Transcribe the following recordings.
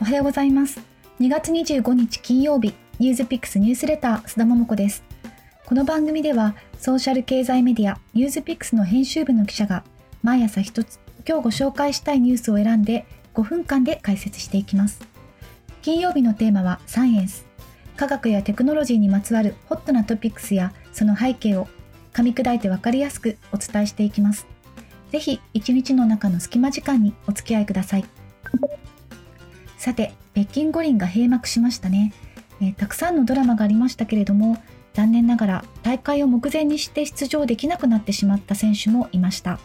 おはようございます。2月25日金曜日ニュースピックスニュースレター須田桃子です。この番組ではソーシャル経済メディアニュースピックスの編集部の記者が毎朝一つ今日ご紹介したいニュースを選んで5分間で解説していきます。金曜日のテーマはサイエンス。科学やテクノロジーにまつわるホットなトピックスやその背景を噛み砕いてわかりやすくお伝えしていきます。ぜひ一日の中の隙間時間にお付き合いください。さて北京五輪が閉幕しましたね、えー、たくさんのドラマがありましたけれども残念ながら大会を目前にして出場できなくなってしまった選手もいました。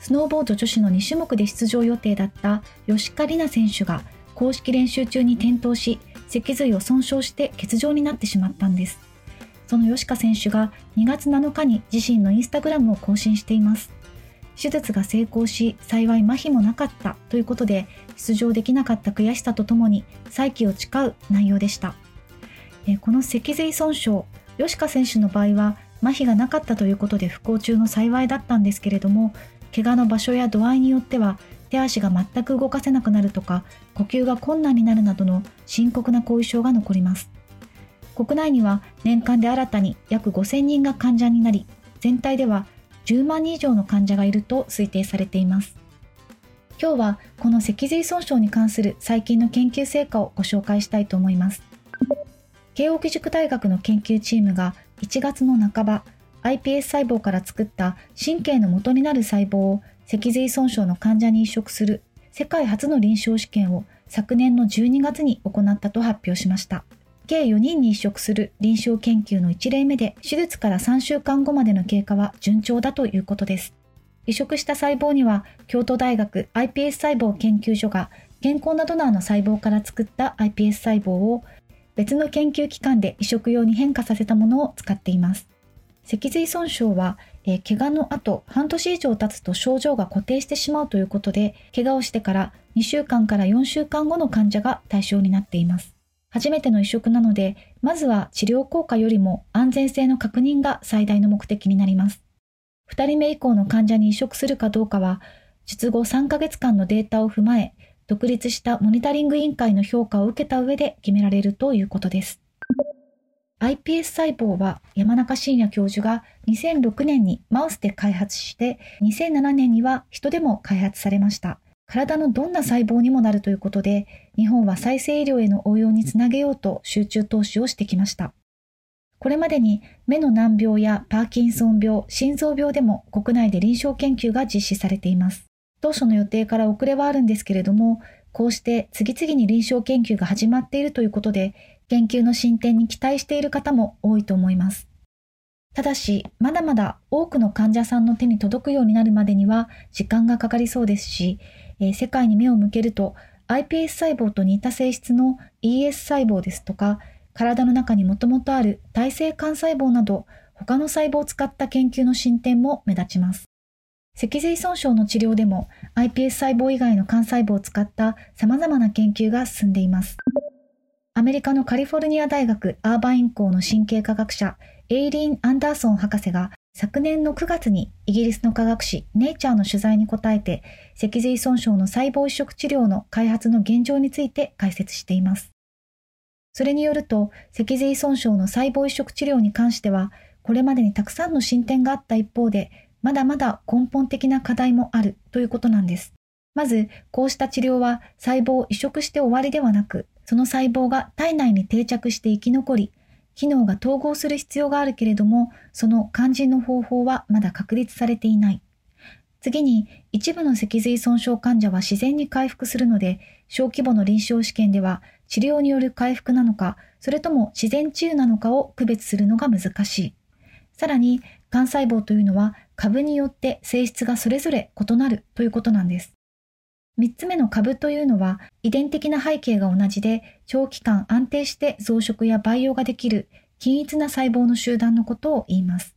スノーボード女子の2種目で出場予定だった吉川里奈選手が公式練習中に転倒し脊髄を損傷して欠場になってしまったんです。その吉川選手が2月7日に自身のインスタグラムを更新しています。手術が成功し幸い麻痺もなかったということで出場できなかった悔しさとともに再起を誓う内容でした。この脊髄損傷吉川選手の場合は麻痺がなかったということで不幸中の幸いだったんですけれども怪我の場所や度合いによっては手足が全く動かせなくなるとか呼吸が困難になるなどの深刻な後遺症が残ります。国内には年間で新たに約5000人が患者になり全体では10万人以上の患者がいると推定されています。今日はこの脊髄損傷に関する最近の研究成果をご紹介したいと思います。慶應義塾大学の研究チームが1月の半ば iPS 細胞から作った神経の元になる細胞を脊髄損傷の患者に移植する世界初の臨床試験を昨年の12月に行ったと発表しました。計4人に移植する臨床研究の1例目で、手術から3週間後までの経過は順調だということです。移植した細胞には、京都大学 iPS 細胞研究所が健康なドナーの細胞から作った iPS 細胞を別の研究機関で移植用に変化させたものを使っています。脊髄損傷は、え、怪我の後半年以上経つと症状が固定してしまうということで、怪我をしてから2週間から4週間後の患者が対象になっています。初めての移植なので、まずは治療効果よりも安全性の確認が最大の目的になります。2人目以降の患者に移植するかどうかは、術後3ヶ月間のデータを踏まえ、独立したモニタリング委員会の評価を受けた上で決められるということです。iPS 細胞は山中伸也教授が2006年にマウスで開発して2007年には人でも開発されました。体のどんな細胞にもなるということで、日本は再生医療への応用につなげようと集中投資をしてきました。これまでに目の難病やパーキンソン病、心臓病でも国内で臨床研究が実施されています。当初の予定から遅れはあるんですけれども、こうして次々に臨床研究が始まっているということで、研究の進展に期待している方も多いと思います。ただし、まだまだ多くの患者さんの手に届くようになるまでには時間がかかりそうですし、えー、世界に目を向けると iPS 細胞と似た性質の ES 細胞ですとか体の中にもともとある体性幹細胞など他の細胞を使った研究の進展も目立ちます。脊髄損傷の治療でも iPS 細胞以外の幹細胞を使った様々な研究が進んでいます。アメリカのカリフォルニア大学アーバイン校の神経科学者エイリーン・アンダーソン博士が昨年の9月にイギリスの科学誌ネイチャーの取材に答えて脊髄損傷の細胞移植治療の開発の現状について解説しています。それによると脊髄損傷の細胞移植治療に関してはこれまでにたくさんの進展があった一方でまだまだ根本的な課題もあるということなんです。まず、こうした治療は細胞を移植して終わりではなく、その細胞が体内に定着して生き残り、機能が統合する必要があるけれども、その肝心の方法はまだ確立されていない。次に、一部の脊髄損傷患者は自然に回復するので、小規模の臨床試験では治療による回復なのか、それとも自然治癒なのかを区別するのが難しい。さらに、幹細胞というのは株によって性質がそれぞれ異なるということなんです。3つ目の株というのは遺伝的な背景が同じで長期間安定して増殖や培養ができる均一な細胞の集団のことを言います。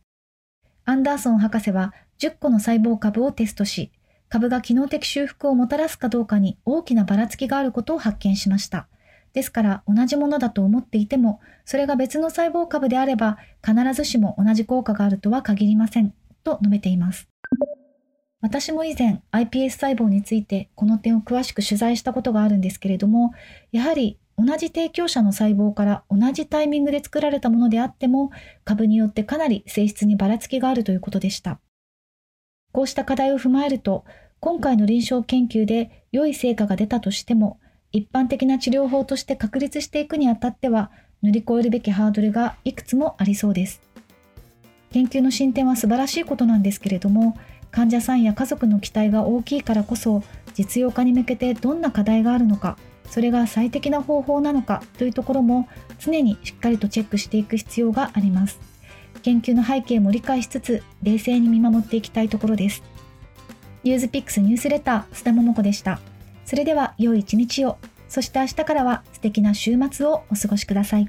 アンダーソン博士は10個の細胞株をテストし、株が機能的修復をもたらすかどうかに大きなばらつきがあることを発見しました。ですから同じものだと思っていても、それが別の細胞株であれば必ずしも同じ効果があるとは限りません。と述べています。私も以前 iPS 細胞についてこの点を詳しく取材したことがあるんですけれども、やはり同じ提供者の細胞から同じタイミングで作られたものであっても、株によってかなり性質にばらつきがあるということでした。こうした課題を踏まえると、今回の臨床研究で良い成果が出たとしても、一般的な治療法として確立していくにあたっては、乗り越えるべきハードルがいくつもありそうです。研究の進展は素晴らしいことなんですけれども、患者さんや家族の期待が大きいからこそ、実用化に向けてどんな課題があるのか、それが最適な方法なのかというところも常にしっかりとチェックしていく必要があります。研究の背景も理解しつつ冷静に見守っていきたいところです。ユーズピックスニュースレター須田桃子でした。それでは良い一日を、そして明日からは素敵な週末をお過ごしください。